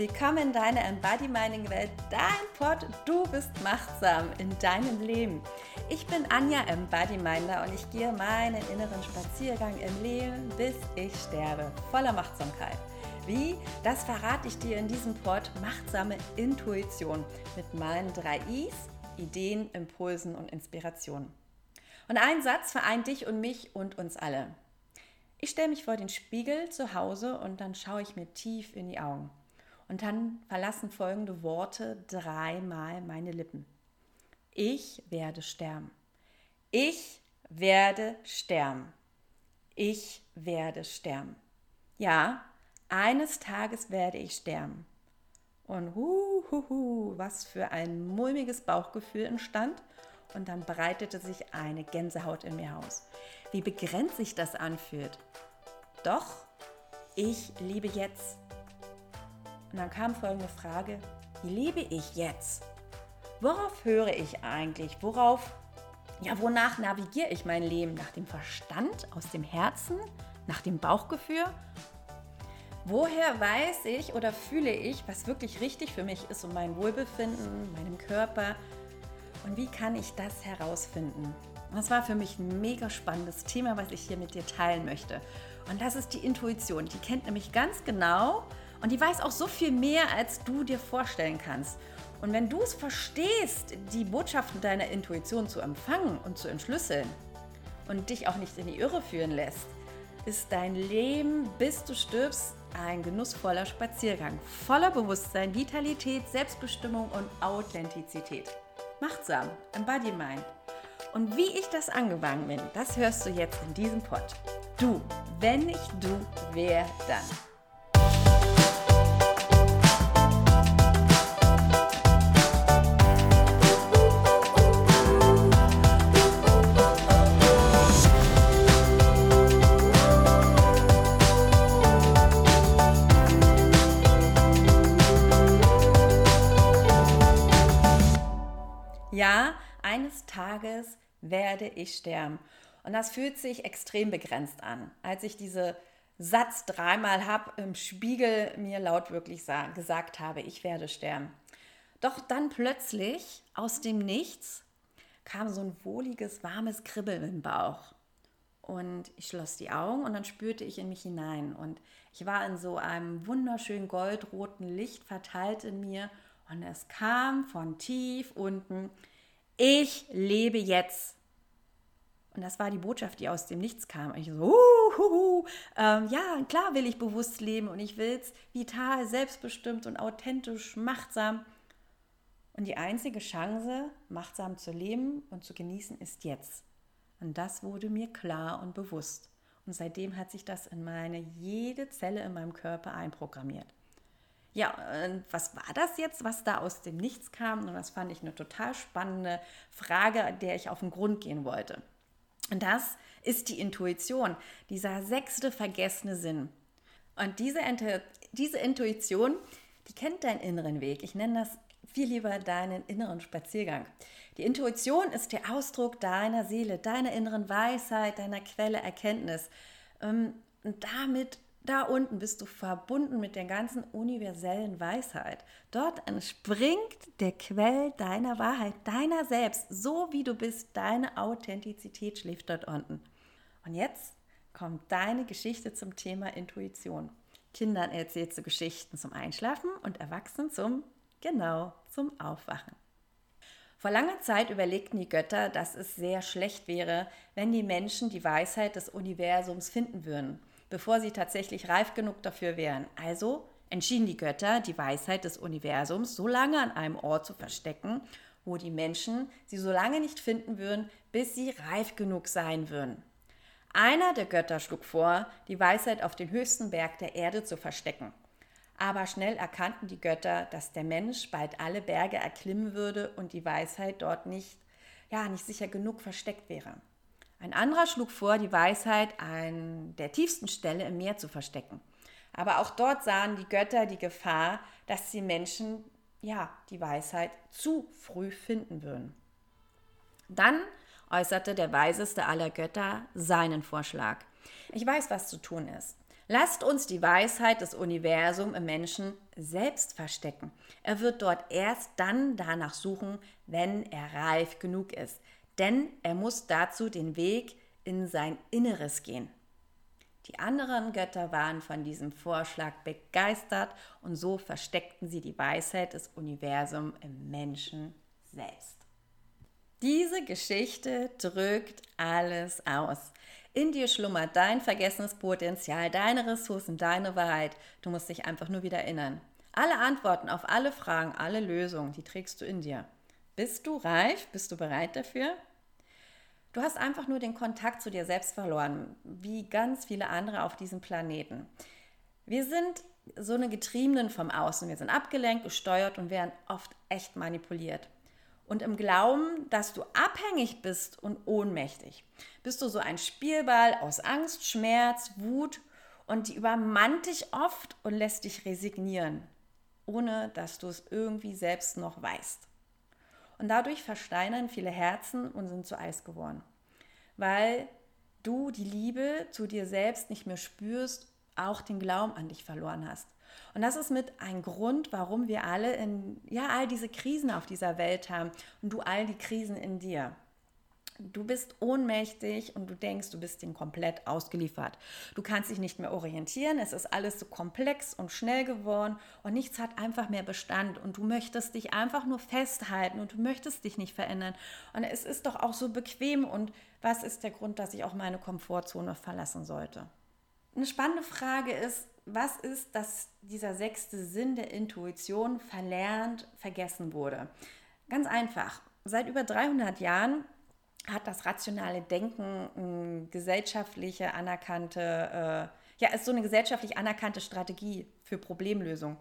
Willkommen in deiner Embody Mining Welt, dein Pod. Du bist machtsam in deinem Leben. Ich bin Anja Embody Minder und ich gehe meinen inneren Spaziergang im Leben, bis ich sterbe, voller Machtsamkeit. Wie? Das verrate ich dir in diesem Pod Machtsame Intuition mit meinen drei Is, Ideen, Impulsen und Inspirationen. Und ein Satz vereint dich und mich und uns alle. Ich stelle mich vor den Spiegel zu Hause und dann schaue ich mir tief in die Augen. Und dann verlassen folgende Worte dreimal meine Lippen. Ich werde sterben. Ich werde sterben. Ich werde sterben. Ja, eines Tages werde ich sterben. Und hu, hu, hu, was für ein mulmiges Bauchgefühl entstand. Und dann breitete sich eine Gänsehaut in mir aus. Wie begrenzt sich das anfühlt. Doch, ich liebe jetzt. Und dann kam folgende Frage, wie lebe ich jetzt? Worauf höre ich eigentlich? Worauf, ja, wonach navigiere ich mein Leben? Nach dem Verstand, aus dem Herzen, nach dem Bauchgefühl? Woher weiß ich oder fühle ich, was wirklich richtig für mich ist, um mein Wohlbefinden, meinem Körper? Und wie kann ich das herausfinden? Das war für mich ein mega spannendes Thema, was ich hier mit dir teilen möchte. Und das ist die Intuition. Die kennt nämlich ganz genau, und die weiß auch so viel mehr, als du dir vorstellen kannst. Und wenn du es verstehst, die Botschaften deiner Intuition zu empfangen und zu entschlüsseln und dich auch nicht in die Irre führen lässt, ist dein Leben, bis du stirbst, ein genussvoller Spaziergang, voller Bewusstsein, Vitalität, Selbstbestimmung und Authentizität. Machtsam, Embody Mind. Und wie ich das angewangen bin, das hörst du jetzt in diesem Pod. Du, wenn nicht du, wer dann? Eines Tages werde ich sterben. Und das fühlt sich extrem begrenzt an. Als ich diese Satz dreimal habe im Spiegel mir laut wirklich gesagt habe, ich werde sterben. Doch dann plötzlich aus dem Nichts kam so ein wohliges, warmes Kribbeln im Bauch. Und ich schloss die Augen und dann spürte ich in mich hinein. Und ich war in so einem wunderschönen goldroten Licht verteilt in mir. Und es kam von tief unten, ich lebe jetzt. Und das war die Botschaft, die aus dem Nichts kam. Und ich so, uh, ähm, ja, klar will ich bewusst leben und ich will es vital, selbstbestimmt und authentisch, machtsam. Und die einzige Chance, machtsam zu leben und zu genießen, ist jetzt. Und das wurde mir klar und bewusst. Und seitdem hat sich das in meine jede Zelle in meinem Körper einprogrammiert. Ja, was war das jetzt, was da aus dem Nichts kam? Und das fand ich eine total spannende Frage, der ich auf den Grund gehen wollte. Und das ist die Intuition, dieser sechste vergessene Sinn. Und diese, diese Intuition, die kennt deinen inneren Weg. Ich nenne das viel lieber deinen inneren Spaziergang. Die Intuition ist der Ausdruck deiner Seele, deiner inneren Weisheit, deiner Quelle Erkenntnis. Ähm, und damit da unten bist du verbunden mit der ganzen universellen Weisheit. Dort entspringt der Quell deiner Wahrheit, deiner selbst, so wie du bist. Deine Authentizität schläft dort unten. Und jetzt kommt deine Geschichte zum Thema Intuition. Kindern erzählst du Geschichten zum Einschlafen und Erwachsenen zum, genau, zum Aufwachen. Vor langer Zeit überlegten die Götter, dass es sehr schlecht wäre, wenn die Menschen die Weisheit des Universums finden würden bevor sie tatsächlich reif genug dafür wären. Also entschieden die Götter, die Weisheit des Universums so lange an einem Ort zu verstecken, wo die Menschen sie so lange nicht finden würden, bis sie reif genug sein würden. Einer der Götter schlug vor, die Weisheit auf den höchsten Berg der Erde zu verstecken. Aber schnell erkannten die Götter, dass der Mensch bald alle Berge erklimmen würde und die Weisheit dort nicht, ja, nicht sicher genug versteckt wäre. Ein anderer schlug vor, die Weisheit an der tiefsten Stelle im Meer zu verstecken. Aber auch dort sahen die Götter die Gefahr, dass die Menschen ja die Weisheit zu früh finden würden. Dann äußerte der weiseste aller Götter seinen Vorschlag. Ich weiß, was zu tun ist. Lasst uns die Weisheit des Universums im Menschen selbst verstecken. Er wird dort erst dann danach suchen, wenn er reif genug ist. Denn er muss dazu den Weg in sein Inneres gehen. Die anderen Götter waren von diesem Vorschlag begeistert und so versteckten sie die Weisheit des Universums im Menschen selbst. Diese Geschichte drückt alles aus. In dir schlummert dein vergessenes Potenzial, deine Ressourcen, deine Wahrheit. Du musst dich einfach nur wieder erinnern. Alle Antworten auf alle Fragen, alle Lösungen, die trägst du in dir. Bist du reif? Bist du bereit dafür? Du hast einfach nur den Kontakt zu dir selbst verloren, wie ganz viele andere auf diesem Planeten. Wir sind so eine Getriebenen vom Außen. Wir sind abgelenkt, gesteuert und werden oft echt manipuliert und im Glauben, dass du abhängig bist und ohnmächtig. Bist du so ein Spielball aus Angst, Schmerz, Wut und die übermannt dich oft und lässt dich resignieren, ohne dass du es irgendwie selbst noch weißt. Und dadurch versteinern viele Herzen und sind zu Eis geworden, weil du die Liebe zu dir selbst nicht mehr spürst, auch den Glauben an dich verloren hast. Und das ist mit ein Grund, warum wir alle in, ja, all diese Krisen auf dieser Welt haben und du all die Krisen in dir. Du bist ohnmächtig und du denkst, du bist dem komplett ausgeliefert. Du kannst dich nicht mehr orientieren, es ist alles so komplex und schnell geworden und nichts hat einfach mehr Bestand und du möchtest dich einfach nur festhalten und du möchtest dich nicht verändern. Und es ist doch auch so bequem und was ist der Grund, dass ich auch meine Komfortzone verlassen sollte? Eine spannende Frage ist, was ist, dass dieser sechste Sinn der Intuition verlernt, vergessen wurde? Ganz einfach. Seit über 300 Jahren hat das rationale Denken gesellschaftliche anerkannte, äh, ja, ist so eine gesellschaftlich anerkannte Strategie für Problemlösung.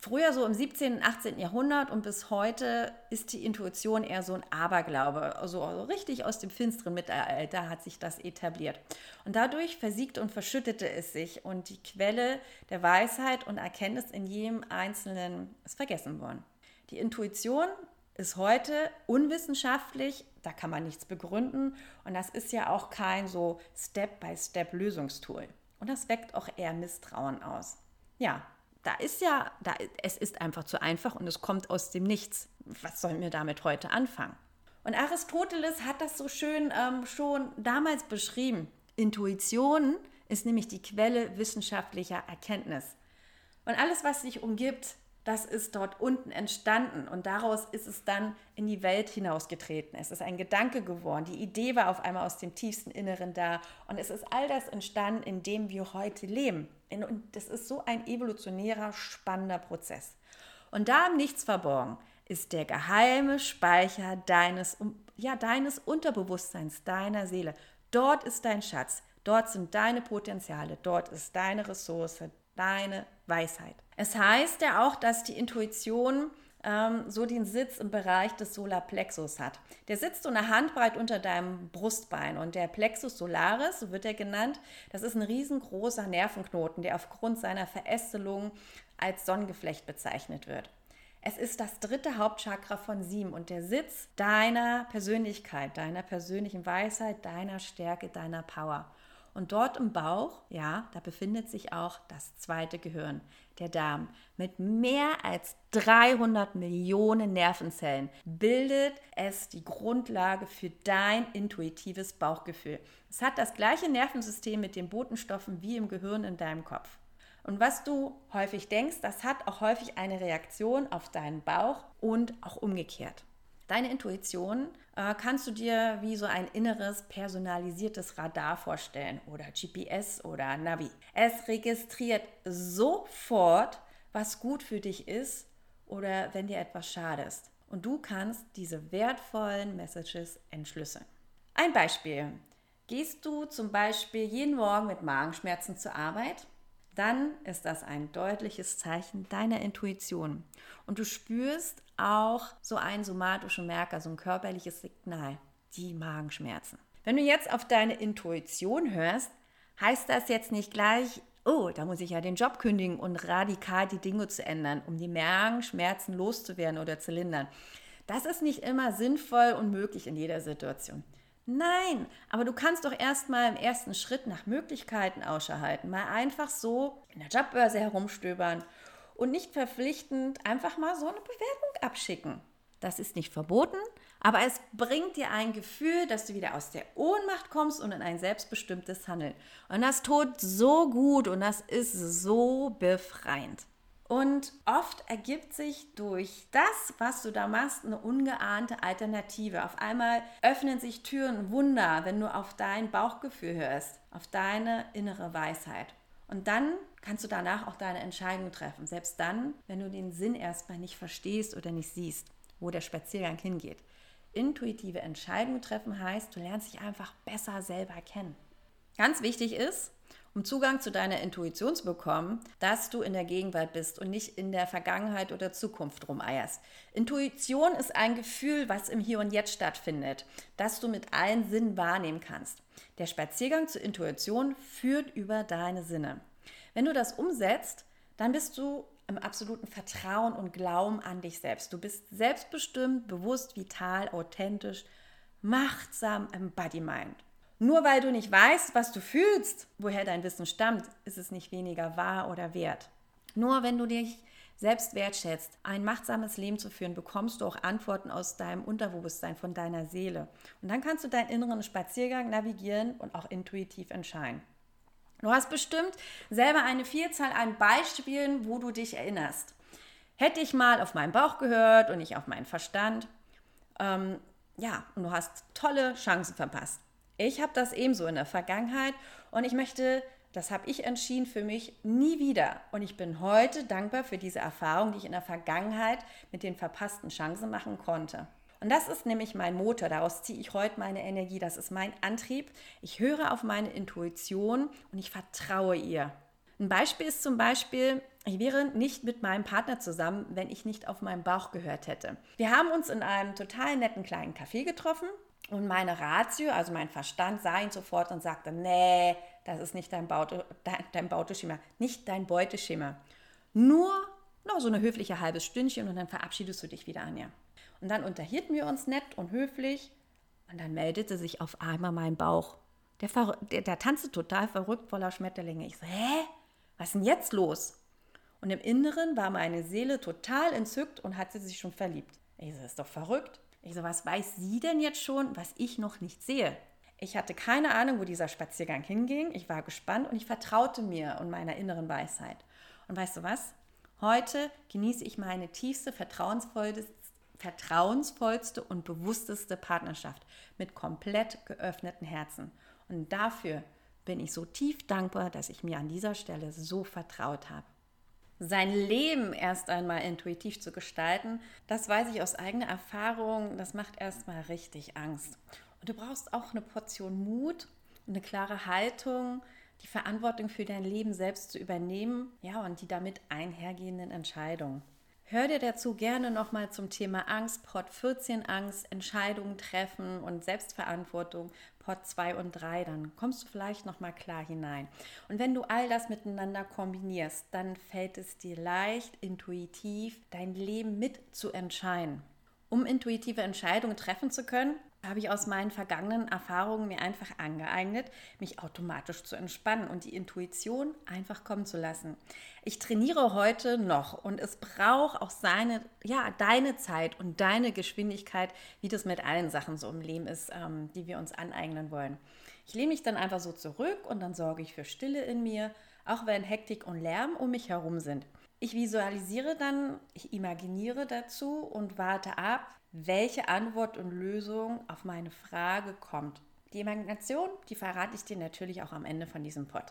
Früher so im 17. und 18. Jahrhundert und bis heute ist die Intuition eher so ein Aberglaube. Also, also richtig aus dem finsteren Mittelalter hat sich das etabliert. Und dadurch versiegt und verschüttete es sich und die Quelle der Weisheit und Erkenntnis in jedem Einzelnen ist vergessen worden. Die Intuition ist heute unwissenschaftlich, da kann man nichts begründen und das ist ja auch kein so Step-by-Step-Lösungstool. Und das weckt auch eher Misstrauen aus. Ja, da ist ja, da, es ist einfach zu einfach und es kommt aus dem Nichts. Was sollen wir damit heute anfangen? Und Aristoteles hat das so schön ähm, schon damals beschrieben. Intuition ist nämlich die Quelle wissenschaftlicher Erkenntnis. Und alles, was sich umgibt, das ist dort unten entstanden und daraus ist es dann in die Welt hinausgetreten. Es ist ein Gedanke geworden. Die Idee war auf einmal aus dem tiefsten Inneren da und es ist all das entstanden, in dem wir heute leben. Und das ist so ein evolutionärer, spannender Prozess. Und da im Nichts verborgen ist der geheime Speicher deines, ja, deines Unterbewusstseins, deiner Seele. Dort ist dein Schatz, dort sind deine Potenziale, dort ist deine Ressource, deine Weisheit. Es heißt ja auch, dass die Intuition ähm, so den Sitz im Bereich des Solarplexus hat. Der sitzt so eine Handbreit unter deinem Brustbein und der Plexus solaris, so wird er genannt, das ist ein riesengroßer Nervenknoten, der aufgrund seiner Verästelung als Sonnengeflecht bezeichnet wird. Es ist das dritte Hauptchakra von sieben und der Sitz deiner Persönlichkeit, deiner persönlichen Weisheit, deiner Stärke, deiner Power. Und dort im Bauch, ja, da befindet sich auch das zweite Gehirn, der Darm. Mit mehr als 300 Millionen Nervenzellen bildet es die Grundlage für dein intuitives Bauchgefühl. Es hat das gleiche Nervensystem mit den Botenstoffen wie im Gehirn in deinem Kopf. Und was du häufig denkst, das hat auch häufig eine Reaktion auf deinen Bauch und auch umgekehrt. Deine Intuition äh, kannst du dir wie so ein inneres personalisiertes Radar vorstellen oder GPS oder Navi. Es registriert sofort, was gut für dich ist oder wenn dir etwas schadest. Und du kannst diese wertvollen Messages entschlüsseln. Ein Beispiel. Gehst du zum Beispiel jeden Morgen mit Magenschmerzen zur Arbeit? Dann ist das ein deutliches Zeichen deiner Intuition. Und du spürst auch so einen somatischen Merker, so ein körperliches Signal, die Magenschmerzen. Wenn du jetzt auf deine Intuition hörst, heißt das jetzt nicht gleich, oh, da muss ich ja den Job kündigen und radikal die Dinge zu ändern, um die Magenschmerzen loszuwerden oder zu lindern. Das ist nicht immer sinnvoll und möglich in jeder Situation. Nein, aber du kannst doch erstmal im ersten Schritt nach Möglichkeiten Ausschau halten. Mal einfach so in der Jobbörse herumstöbern und nicht verpflichtend einfach mal so eine Bewertung abschicken. Das ist nicht verboten, aber es bringt dir ein Gefühl, dass du wieder aus der Ohnmacht kommst und in ein selbstbestimmtes Handeln. Und das tut so gut und das ist so befreiend. Und oft ergibt sich durch das, was du da machst, eine ungeahnte Alternative. Auf einmal öffnen sich Türen Wunder, wenn du auf dein Bauchgefühl hörst, auf deine innere Weisheit. Und dann kannst du danach auch deine Entscheidung treffen. Selbst dann, wenn du den Sinn erstmal nicht verstehst oder nicht siehst, wo der Spaziergang hingeht. Intuitive Entscheidungen treffen heißt, du lernst dich einfach besser selber kennen. Ganz wichtig ist, um Zugang zu deiner Intuition zu bekommen, dass du in der Gegenwart bist und nicht in der Vergangenheit oder Zukunft rumeierst. Intuition ist ein Gefühl, was im Hier und Jetzt stattfindet, das du mit allen Sinnen wahrnehmen kannst. Der Spaziergang zur Intuition führt über deine Sinne. Wenn du das umsetzt, dann bist du im absoluten Vertrauen und Glauben an dich selbst. Du bist selbstbestimmt, bewusst, vital, authentisch, machtsam im Body Mind. Nur weil du nicht weißt, was du fühlst, woher dein Wissen stammt, ist es nicht weniger wahr oder wert. Nur wenn du dich selbst wertschätzt, ein machtsames Leben zu führen, bekommst du auch Antworten aus deinem Unterbewusstsein, von deiner Seele. Und dann kannst du deinen inneren Spaziergang navigieren und auch intuitiv entscheiden. Du hast bestimmt selber eine Vielzahl an Beispielen, wo du dich erinnerst. Hätte ich mal auf meinen Bauch gehört und nicht auf meinen Verstand. Ähm, ja, und du hast tolle Chancen verpasst. Ich habe das ebenso in der Vergangenheit und ich möchte, das habe ich entschieden für mich, nie wieder. Und ich bin heute dankbar für diese Erfahrung, die ich in der Vergangenheit mit den verpassten Chancen machen konnte. Und das ist nämlich mein Motor, daraus ziehe ich heute meine Energie, das ist mein Antrieb. Ich höre auf meine Intuition und ich vertraue ihr. Ein Beispiel ist zum Beispiel, ich wäre nicht mit meinem Partner zusammen, wenn ich nicht auf meinen Bauch gehört hätte. Wir haben uns in einem total netten kleinen Café getroffen und meine Ratio, also mein Verstand, sah ihn sofort und sagte, nee, das ist nicht dein, Baute, dein, dein Beuteschema, nicht dein Beuteschema. Nur noch so eine höfliche halbes Stündchen und dann verabschiedest du dich wieder, Anja. Und dann unterhielten wir uns nett und höflich und dann meldete sich auf einmal mein Bauch. Der, der, der tanzte total verrückt voller Schmetterlinge. Ich so, hä? Was ist denn jetzt los? Und im Inneren war meine Seele total entzückt und hatte sich schon verliebt. Ich so, das ist doch verrückt. Ich so, was weiß sie denn jetzt schon, was ich noch nicht sehe? Ich hatte keine Ahnung, wo dieser Spaziergang hinging. Ich war gespannt und ich vertraute mir und meiner inneren Weisheit. Und weißt du was? Heute genieße ich meine tiefste, vertrauensvollste, vertrauensvollste und bewussteste Partnerschaft mit komplett geöffneten Herzen. Und dafür bin ich so tief dankbar, dass ich mir an dieser Stelle so vertraut habe sein Leben erst einmal intuitiv zu gestalten, das weiß ich aus eigener Erfahrung, das macht erstmal richtig Angst. Und du brauchst auch eine Portion Mut, eine klare Haltung, die Verantwortung für dein Leben selbst zu übernehmen, ja, und die damit einhergehenden Entscheidungen. Hör dir dazu gerne nochmal zum Thema Angst, Port 14 Angst, Entscheidungen treffen und Selbstverantwortung, Port 2 und 3, dann kommst du vielleicht nochmal klar hinein. Und wenn du all das miteinander kombinierst, dann fällt es dir leicht, intuitiv dein Leben mit zu entscheiden. Um intuitive Entscheidungen treffen zu können, habe ich aus meinen vergangenen Erfahrungen mir einfach angeeignet, mich automatisch zu entspannen und die Intuition einfach kommen zu lassen. Ich trainiere heute noch und es braucht auch seine, ja, deine Zeit und deine Geschwindigkeit, wie das mit allen Sachen so im Leben ist, ähm, die wir uns aneignen wollen. Ich lehne mich dann einfach so zurück und dann sorge ich für Stille in mir, auch wenn Hektik und Lärm um mich herum sind. Ich visualisiere dann, ich imaginiere dazu und warte ab, welche Antwort und Lösung auf meine Frage kommt. Die Imagination, die verrate ich dir natürlich auch am Ende von diesem Pod.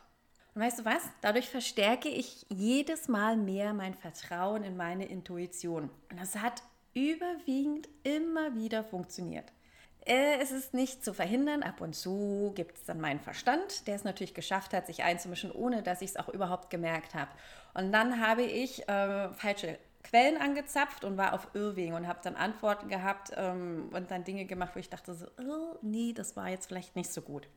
Und weißt du was? Dadurch verstärke ich jedes Mal mehr mein Vertrauen in meine Intuition. Und das hat überwiegend immer wieder funktioniert. Äh, es ist nicht zu verhindern. Ab und zu gibt es dann meinen Verstand, der es natürlich geschafft hat, sich einzumischen, ohne dass ich es auch überhaupt gemerkt habe. Und dann habe ich äh, falsche Quellen angezapft und war auf Irrwegen und habe dann Antworten gehabt ähm, und dann Dinge gemacht, wo ich dachte so, oh, nee, das war jetzt vielleicht nicht so gut.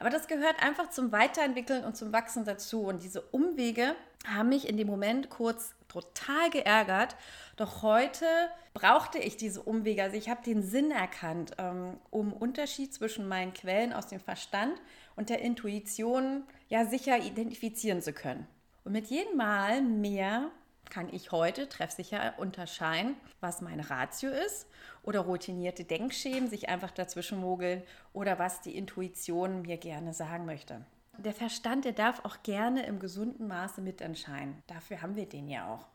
Aber das gehört einfach zum Weiterentwickeln und zum Wachsen dazu. Und diese Umwege haben mich in dem Moment kurz total geärgert. Doch heute brauchte ich diese Umwege. Also ich habe den Sinn erkannt, ähm, um Unterschied zwischen meinen Quellen aus dem Verstand und der Intuition ja sicher identifizieren zu können. Und mit jedem Mal mehr kann ich heute treffsicher unterscheiden, was meine Ratio ist oder routinierte Denkschemen sich einfach dazwischen mogeln oder was die Intuition mir gerne sagen möchte. Der Verstand, der darf auch gerne im gesunden Maße mitentscheiden. Dafür haben wir den ja auch.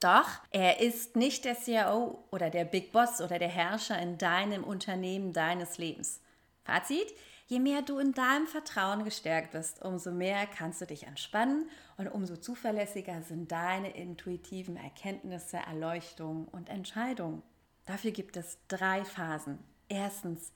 Doch er ist nicht der CIO oder der Big Boss oder der Herrscher in deinem Unternehmen deines Lebens. Fazit, Je mehr du in deinem Vertrauen gestärkt bist, umso mehr kannst du dich entspannen und umso zuverlässiger sind deine intuitiven Erkenntnisse, Erleuchtungen und Entscheidungen. Dafür gibt es drei Phasen. Erstens,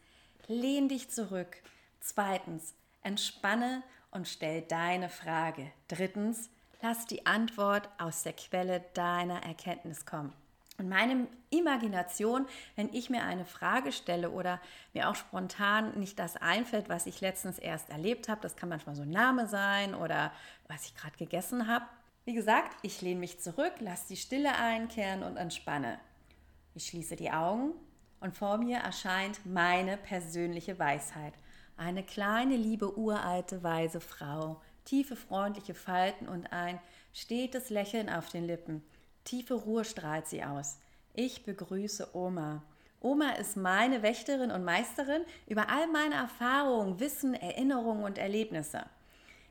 lehn dich zurück. Zweitens, entspanne und stell deine Frage. Drittens, lass die Antwort aus der Quelle deiner Erkenntnis kommen. Und meine Imagination, wenn ich mir eine Frage stelle oder mir auch spontan nicht das einfällt, was ich letztens erst erlebt habe, das kann manchmal so ein Name sein oder was ich gerade gegessen habe. Wie gesagt, ich lehne mich zurück, lasse die Stille einkehren und entspanne. Ich schließe die Augen und vor mir erscheint meine persönliche Weisheit. Eine kleine, liebe, uralte, weise Frau, tiefe, freundliche Falten und ein stetes Lächeln auf den Lippen. Tiefe Ruhe strahlt sie aus. Ich begrüße Oma. Oma ist meine Wächterin und Meisterin über all meine Erfahrungen, Wissen, Erinnerungen und Erlebnisse.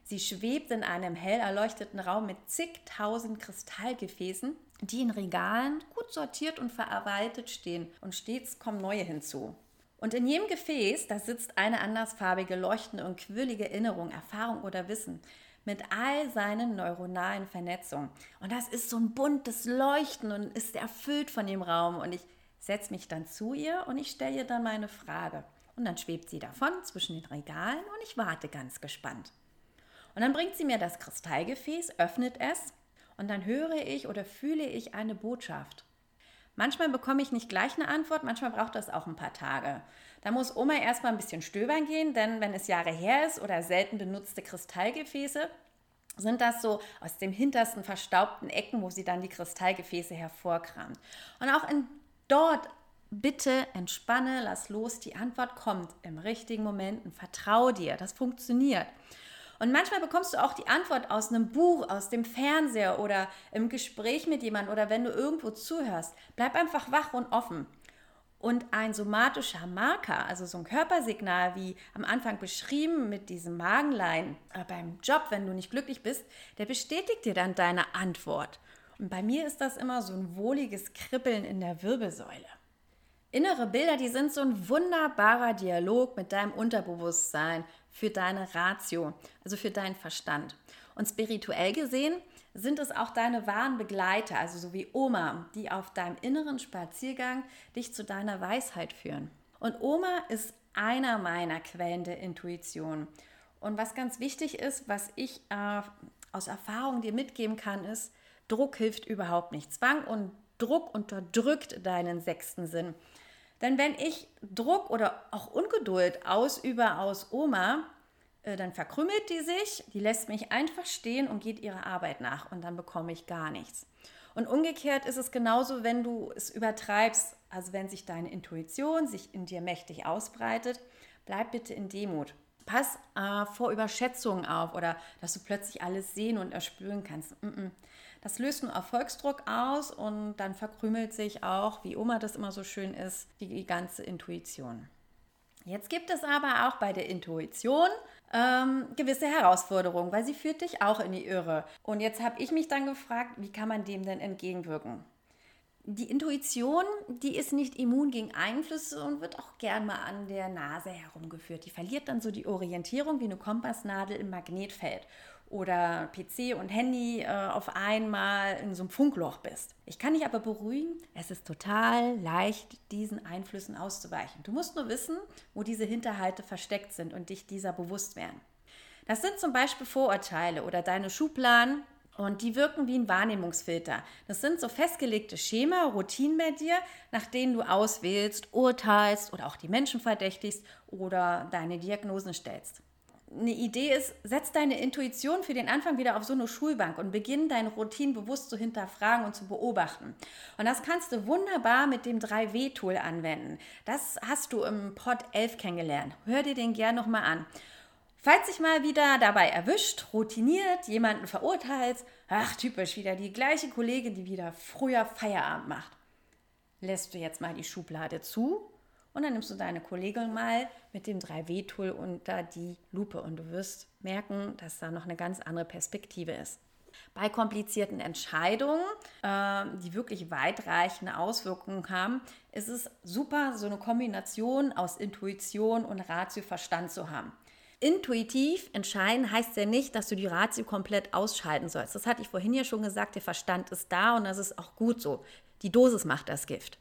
Sie schwebt in einem hell erleuchteten Raum mit zigtausend Kristallgefäßen, die in Regalen gut sortiert und verarbeitet stehen und stets kommen neue hinzu. Und in jedem Gefäß, da sitzt eine andersfarbige, leuchtende und quirlige Erinnerung, Erfahrung oder Wissen mit all seinen neuronalen Vernetzungen. Und das ist so ein buntes Leuchten und ist erfüllt von dem Raum. Und ich setze mich dann zu ihr und ich stelle ihr dann meine Frage. Und dann schwebt sie davon zwischen den Regalen und ich warte ganz gespannt. Und dann bringt sie mir das Kristallgefäß, öffnet es und dann höre ich oder fühle ich eine Botschaft. Manchmal bekomme ich nicht gleich eine Antwort, manchmal braucht das auch ein paar Tage. Da muss Oma erstmal ein bisschen stöbern gehen, denn wenn es Jahre her ist oder selten benutzte Kristallgefäße, sind das so aus dem hintersten verstaubten Ecken, wo sie dann die Kristallgefäße hervorkramt. Und auch in dort bitte entspanne, lass los, die Antwort kommt im richtigen Moment und vertraue dir, das funktioniert. Und manchmal bekommst du auch die Antwort aus einem Buch, aus dem Fernseher oder im Gespräch mit jemandem oder wenn du irgendwo zuhörst. Bleib einfach wach und offen. Und ein somatischer Marker, also so ein Körpersignal wie am Anfang beschrieben mit diesem Magenlein äh, beim Job, wenn du nicht glücklich bist, der bestätigt dir dann deine Antwort. Und bei mir ist das immer so ein wohliges Kribbeln in der Wirbelsäule. Innere Bilder, die sind so ein wunderbarer Dialog mit deinem Unterbewusstsein für deine Ratio, also für deinen Verstand. Und spirituell gesehen sind es auch deine wahren Begleiter, also so wie Oma, die auf deinem inneren Spaziergang dich zu deiner Weisheit führen. Und Oma ist einer meiner Quellen der Intuition. Und was ganz wichtig ist, was ich äh, aus Erfahrung dir mitgeben kann, ist, Druck hilft überhaupt nicht. Zwang und Druck unterdrückt deinen sechsten Sinn. Denn wenn ich Druck oder auch Ungeduld ausübe aus Oma, äh, dann verkrümmelt die sich, die lässt mich einfach stehen und geht ihrer Arbeit nach und dann bekomme ich gar nichts. Und umgekehrt ist es genauso, wenn du es übertreibst, also wenn sich deine Intuition sich in dir mächtig ausbreitet, bleib bitte in Demut. Pass äh, vor Überschätzungen auf oder dass du plötzlich alles sehen und erspüren kannst. Mm -mm. Das löst nur Erfolgsdruck aus und dann verkrümelt sich auch, wie Oma das immer so schön ist, die ganze Intuition. Jetzt gibt es aber auch bei der Intuition ähm, gewisse Herausforderungen, weil sie führt dich auch in die Irre. Und jetzt habe ich mich dann gefragt, wie kann man dem denn entgegenwirken? Die Intuition, die ist nicht immun gegen Einflüsse und wird auch gern mal an der Nase herumgeführt. Die verliert dann so die Orientierung wie eine Kompassnadel im Magnetfeld oder PC und Handy äh, auf einmal in so einem Funkloch bist. Ich kann dich aber beruhigen, es ist total leicht, diesen Einflüssen auszuweichen. Du musst nur wissen, wo diese Hinterhalte versteckt sind und dich dieser bewusst werden. Das sind zum Beispiel Vorurteile oder deine Schubladen, Und die wirken wie ein Wahrnehmungsfilter. Das sind so festgelegte Schema, Routinen bei dir, nach denen du auswählst, urteilst oder auch die Menschen verdächtigst oder deine Diagnosen stellst eine Idee ist, setz deine Intuition für den Anfang wieder auf so eine Schulbank und beginn deine Routinen bewusst zu hinterfragen und zu beobachten. Und das kannst du wunderbar mit dem 3W-Tool anwenden. Das hast du im Pod 11 kennengelernt. Hör dir den gern nochmal an. Falls dich mal wieder dabei erwischt, routiniert, jemanden verurteilt, ach typisch wieder die gleiche Kollegin, die wieder früher Feierabend macht, lässt du jetzt mal die Schublade zu und dann nimmst du deine Kollegin mal mit dem 3W-Tool unter die Lupe und du wirst merken, dass da noch eine ganz andere Perspektive ist. Bei komplizierten Entscheidungen, äh, die wirklich weitreichende Auswirkungen haben, ist es super, so eine Kombination aus Intuition und Ratio-Verstand zu haben. Intuitiv entscheiden heißt ja nicht, dass du die Ratio komplett ausschalten sollst. Das hatte ich vorhin ja schon gesagt, der Verstand ist da und das ist auch gut so. Die Dosis macht das Gift.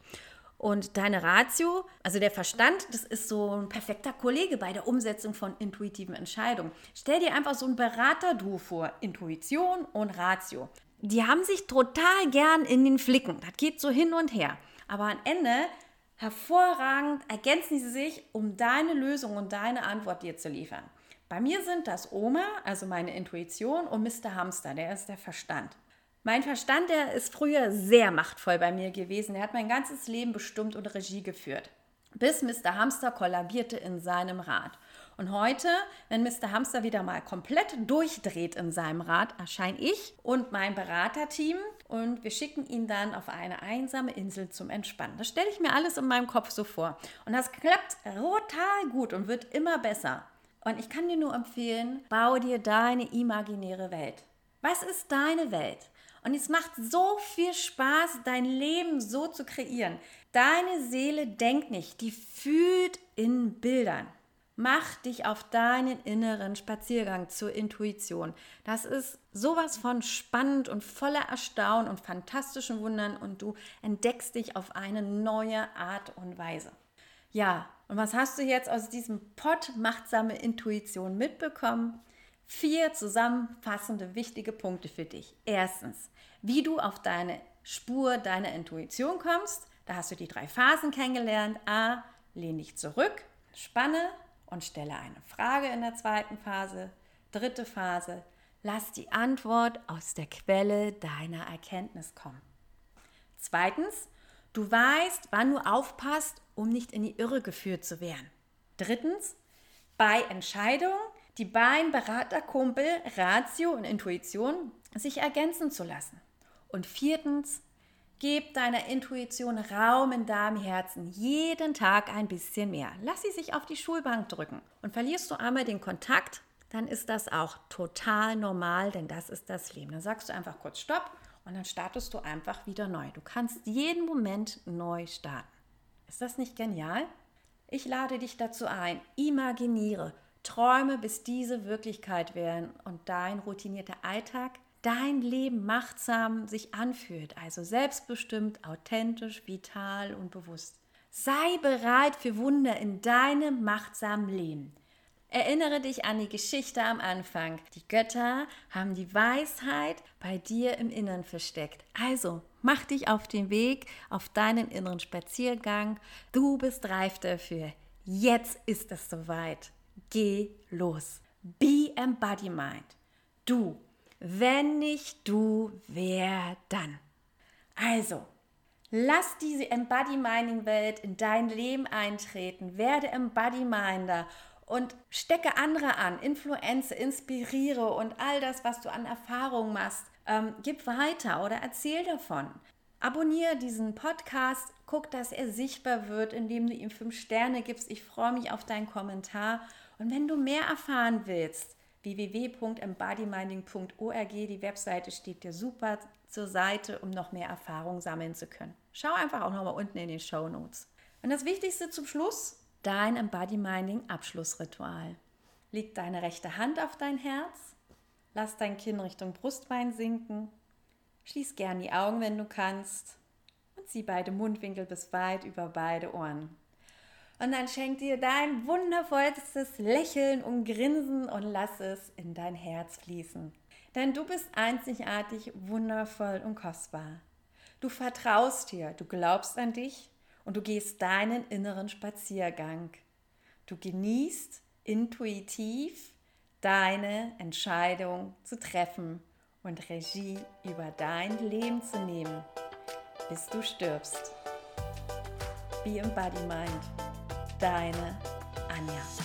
Und deine Ratio, also der Verstand, das ist so ein perfekter Kollege bei der Umsetzung von intuitiven Entscheidungen. Stell dir einfach so ein Berater-Duo vor, Intuition und Ratio. Die haben sich total gern in den Flicken. Das geht so hin und her. Aber am Ende hervorragend ergänzen sie sich, um deine Lösung und deine Antwort dir zu liefern. Bei mir sind das Oma, also meine Intuition, und Mr. Hamster, der ist der Verstand. Mein Verstand, der ist früher sehr machtvoll bei mir gewesen. Er hat mein ganzes Leben bestimmt und Regie geführt. Bis Mr. Hamster kollabierte in seinem Rad. Und heute, wenn Mr. Hamster wieder mal komplett durchdreht in seinem Rad, erscheine ich und mein Beraterteam und wir schicken ihn dann auf eine einsame Insel zum Entspannen. Das stelle ich mir alles in meinem Kopf so vor. Und das klappt total gut und wird immer besser. Und ich kann dir nur empfehlen, baue dir deine imaginäre Welt. Was ist deine Welt? Und es macht so viel Spaß, dein Leben so zu kreieren. Deine Seele denkt nicht, die fühlt in Bildern. Mach dich auf deinen inneren Spaziergang zur Intuition. Das ist sowas von spannend und voller Erstaunen und fantastischen Wundern und du entdeckst dich auf eine neue Art und Weise. Ja, und was hast du jetzt aus diesem Pott machtsame Intuition mitbekommen? Vier zusammenfassende wichtige Punkte für dich. Erstens, wie du auf deine Spur deiner Intuition kommst. Da hast du die drei Phasen kennengelernt. A, lehn dich zurück, spanne und stelle eine Frage in der zweiten Phase. Dritte Phase, lass die Antwort aus der Quelle deiner Erkenntnis kommen. Zweitens, du weißt, wann du aufpasst, um nicht in die Irre geführt zu werden. Drittens, bei Entscheidungen die beiden Beraterkumpel Ratio und Intuition sich ergänzen zu lassen. Und viertens, gib deiner Intuition Raum in deinem Herzen, jeden Tag ein bisschen mehr. Lass sie sich auf die Schulbank drücken. Und verlierst du einmal den Kontakt, dann ist das auch total normal, denn das ist das Leben. Dann sagst du einfach kurz Stopp und dann startest du einfach wieder neu. Du kannst jeden Moment neu starten. Ist das nicht genial? Ich lade dich dazu ein, imaginiere, Träume, bis diese Wirklichkeit werden und dein routinierter Alltag, dein Leben machtsam sich anfühlt, also selbstbestimmt, authentisch, vital und bewusst. Sei bereit für Wunder in deinem machtsamen Leben. Erinnere dich an die Geschichte am Anfang. Die Götter haben die Weisheit bei dir im Innern versteckt. Also, mach dich auf den Weg, auf deinen inneren Spaziergang. Du bist reif dafür. Jetzt ist es soweit. Geh los. Be Embodiment. Du. Wenn nicht du, wer dann? Also, lass diese Embodimining-Welt in dein Leben eintreten. Werde Embodiminder und stecke andere an, influenze, inspiriere und all das, was du an Erfahrung machst, ähm, gib weiter oder erzähl davon. Abonniere diesen Podcast, guck, dass er sichtbar wird, indem du ihm fünf Sterne gibst. Ich freue mich auf deinen Kommentar und wenn du mehr erfahren willst, www.embodyminding.org, die Webseite steht dir super zur Seite, um noch mehr Erfahrung sammeln zu können. Schau einfach auch nochmal unten in den Show Notes. Und das Wichtigste zum Schluss, dein Embodyminding Abschlussritual. Leg deine rechte Hand auf dein Herz, lass dein Kinn Richtung Brustbein sinken, schließ gern die Augen, wenn du kannst und zieh beide Mundwinkel bis weit über beide Ohren. Und dann schenk dir dein wundervollstes Lächeln und Grinsen und lass es in dein Herz fließen. Denn du bist einzigartig, wundervoll und kostbar. Du vertraust dir, du glaubst an dich und du gehst deinen inneren Spaziergang. Du genießt intuitiv deine Entscheidung zu treffen und Regie über dein Leben zu nehmen, bis du stirbst. Be Embody Mind, deine Anja.